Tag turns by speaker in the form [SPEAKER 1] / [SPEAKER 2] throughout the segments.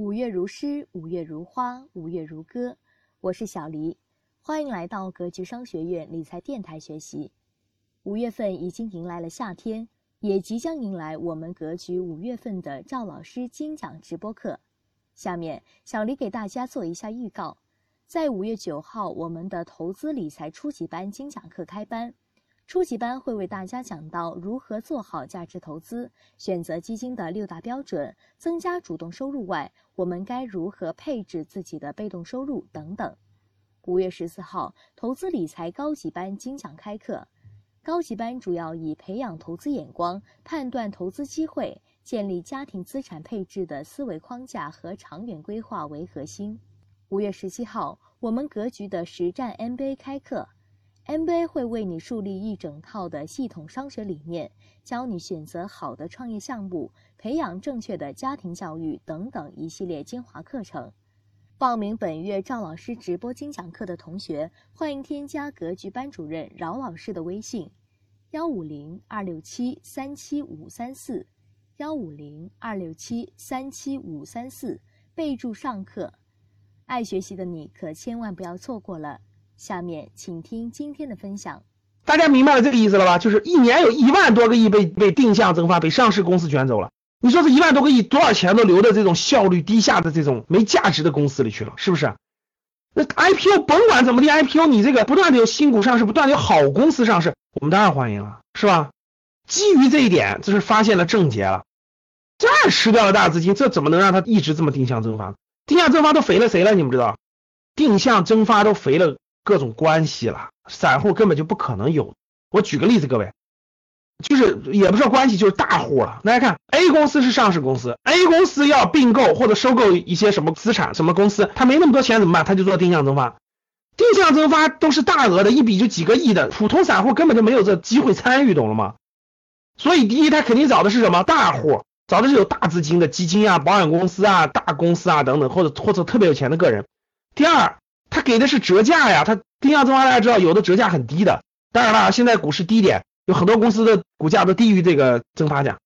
[SPEAKER 1] 五月如诗，五月如花，五月如歌。我是小黎，欢迎来到格局商学院理财电台学习。五月份已经迎来了夏天，也即将迎来我们格局五月份的赵老师精讲直播课。下面小黎给大家做一下预告，在五月九号，我们的投资理财初级班精讲课开班。初级班会为大家讲到如何做好价值投资、选择基金的六大标准、增加主动收入外，我们该如何配置自己的被动收入等等。五月十四号，投资理财高级班精讲开课。高级班主要以培养投资眼光、判断投资机会、建立家庭资产配置的思维框架和长远规划为核心。五月十七号，我们格局的实战 MBA 开课。MBA 会为你树立一整套的系统商学理念，教你选择好的创业项目，培养正确的家庭教育等等一系列精华课程。报名本月赵老师直播精讲课的同学，欢迎添加格局班主任饶老师的微信：幺五零二六七三七五三四，幺五零二六七三七五三四，备注上课。爱学习的你可千万不要错过了。下面请听今天的分享。
[SPEAKER 2] 大家明白了这个意思了吧？就是一年有一万多个亿被被定向增发，被上市公司卷走了。你说这一万多个亿多少钱都流到这种效率低下的这种没价值的公司里去了，是不是？那 IPO 甭管怎么地，IPO 你这个不断的有新股上市，不断的有好公司上市，我们当然欢迎了，是吧？基于这一点，这是发现了症结了，这吃掉了大资金，这怎么能让它一直这么定向增发？定向增发都肥了谁了？你们知道？定向增发都肥了。各种关系了，散户根本就不可能有。我举个例子，各位，就是也不是关系，就是大户了。大家看，A 公司是上市公司，A 公司要并购或者收购一些什么资产、什么公司，他没那么多钱怎么办？他就做定向增发。定向增发都是大额的，一笔就几个亿的，普通散户根本就没有这机会参与，懂了吗？所以第一，他肯定找的是什么大户，找的是有大资金的基金啊、保险公司啊、大公司啊等等，或者或者特别有钱的个人。第二。给的是折价呀，他定向增发大家知道有的折价很低的，当然了，现在股市低点，有很多公司的股价都低于这个增发价，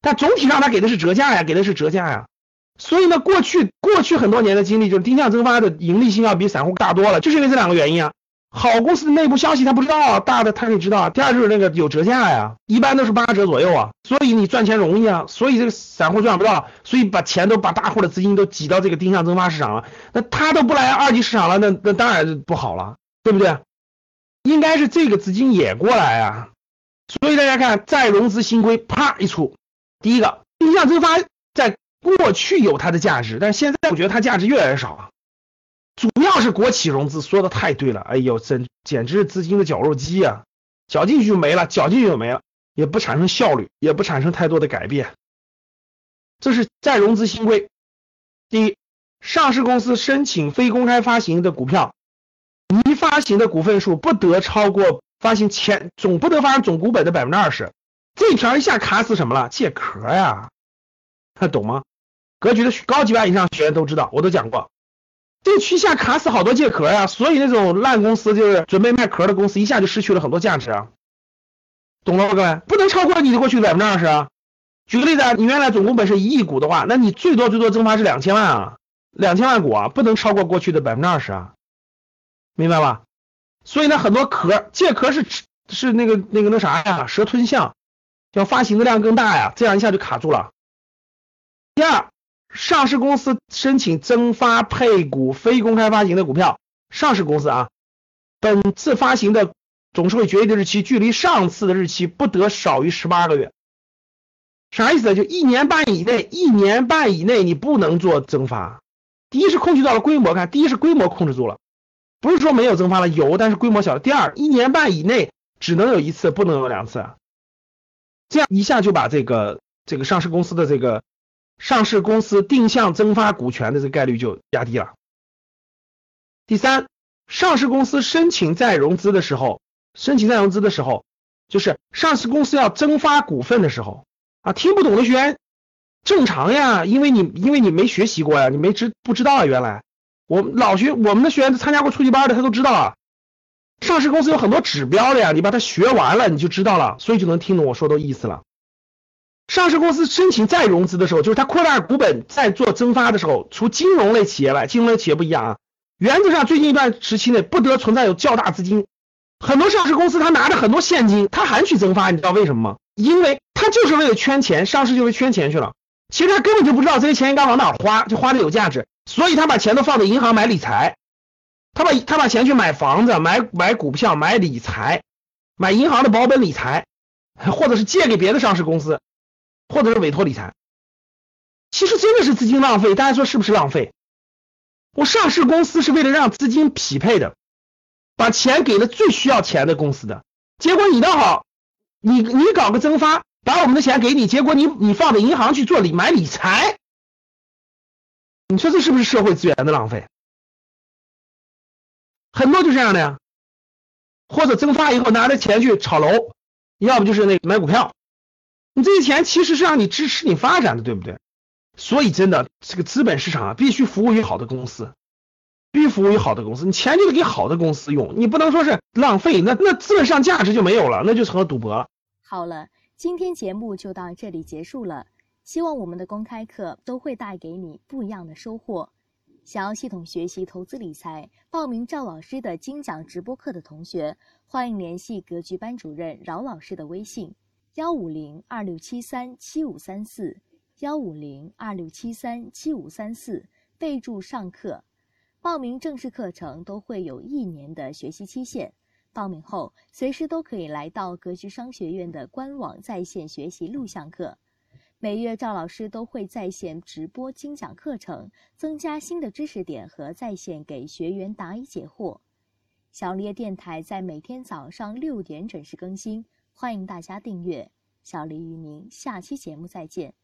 [SPEAKER 2] 但总体上他给的是折价呀，给的是折价呀，所以呢，过去过去很多年的经历就是定向增发的盈利性要比散户大多了，就是因为这两个原因啊。好公司的内部消息他不知道啊，大的他可以知道啊。第二就是那个有折价呀，一般都是八折左右啊，所以你赚钱容易啊，所以这个散户赚不到，所以把钱都把大户的资金都挤到这个定向增发市场了，那他都不来二级市场了，那那当然不好了，对不对？应该是这个资金也过来啊，所以大家看再融资新规啪一出，第一个定向增发在过去有它的价值，但现在我觉得它价值越来越少了。主要是国企融资，说的太对了，哎呦，真简直是资金的绞肉机呀，绞进去就没了，绞进去就没了，也不产生效率，也不产生太多的改变。这是再融资新规，第一，上市公司申请非公开发行的股票，拟发行的股份数不得超过发行前总不得发行总股本的百分之二十。这条一下卡死什么了？借壳呀，看 懂吗？格局的高级班以上学员都知道，我都讲过。这个区下卡死好多借壳呀，所以那种烂公司就是准备卖壳的公司，一下就失去了很多价值啊，懂了吗，各位？不能超过你的过去百分之二十啊。举个例子啊，你原来总股本是一亿股的话，那你最多最多增发是两千万啊，两千万股啊，不能超过过去的百分之二十啊，明白吧？所以呢，很多壳借壳是是那个那个那啥呀，蛇吞象，要发行的量更大呀，这样一下就卡住了。第二。上市公司申请增发配股非公开发行的股票，上市公司啊，本次发行的董事会决议的日期距离上次的日期不得少于十八个月。啥意思？就一年半以内，一年半以内你不能做增发。第一是控制到了规模，看，第一是规模控制住了，不是说没有增发了，有，但是规模小。第二，一年半以内只能有一次，不能有两次。这样一下就把这个这个上市公司的这个。上市公司定向增发股权的这个概率就压低了。第三，上市公司申请再融资的时候，申请再融资的时候，就是上市公司要增发股份的时候啊，听不懂的学员正常呀，因为你因为你没学习过呀，你没知不知道啊，原来我老学我们的学员参加过初级班的，他都知道啊，上市公司有很多指标的呀，你把它学完了你就知道了，所以就能听懂我说的意思了。上市公司申请再融资的时候，就是它扩大股本再做增发的时候，除金融类企业外，金融类企业不一样啊。原则上，最近一段时期内不得存在有较大资金。很多上市公司他拿着很多现金，他还去增发，你知道为什么吗？因为他就是为了圈钱，上市就是圈钱去了。其实他根本就不知道这些钱应该往哪花，就花的有价值，所以他把钱都放在银行买理财，他把他把钱去买房子、买买股票、买理财、买银行的保本理财，或者是借给别的上市公司。或者是委托理财，其实真的是资金浪费。大家说是不是浪费？我上市公司是为了让资金匹配的，把钱给了最需要钱的公司的。结果你倒好，你你搞个增发，把我们的钱给你，结果你你放在银行去做理买理财，你说这是不是社会资源的浪费？很多就这样的呀，或者增发以后拿着钱去炒楼，要不就是那买股票。你这些钱其实是让你支持你发展的，对不对？所以真的，这个资本市场啊，必须服务于好的公司，必须服务于好的公司。你钱就得给好的公司用，你不能说是浪费，那那资本上价值就没有了，那就成了赌博了。
[SPEAKER 1] 好了，今天节目就到这里结束了。希望我们的公开课都会带给你不一样的收获。想要系统学习投资理财，报名赵老师的精讲直播课的同学，欢迎联系格局班主任饶老师的微信。幺五零二六七三七五三四，幺五零二六七三七五三四，备注上课。报名正式课程都会有一年的学习期限，报名后随时都可以来到格局商学院的官网在线学习录像课。每月赵老师都会在线直播精讲课程，增加新的知识点和在线给学员答疑解惑。小烈电台在每天早上六点准时更新。欢迎大家订阅，小黎与您下期节目再见。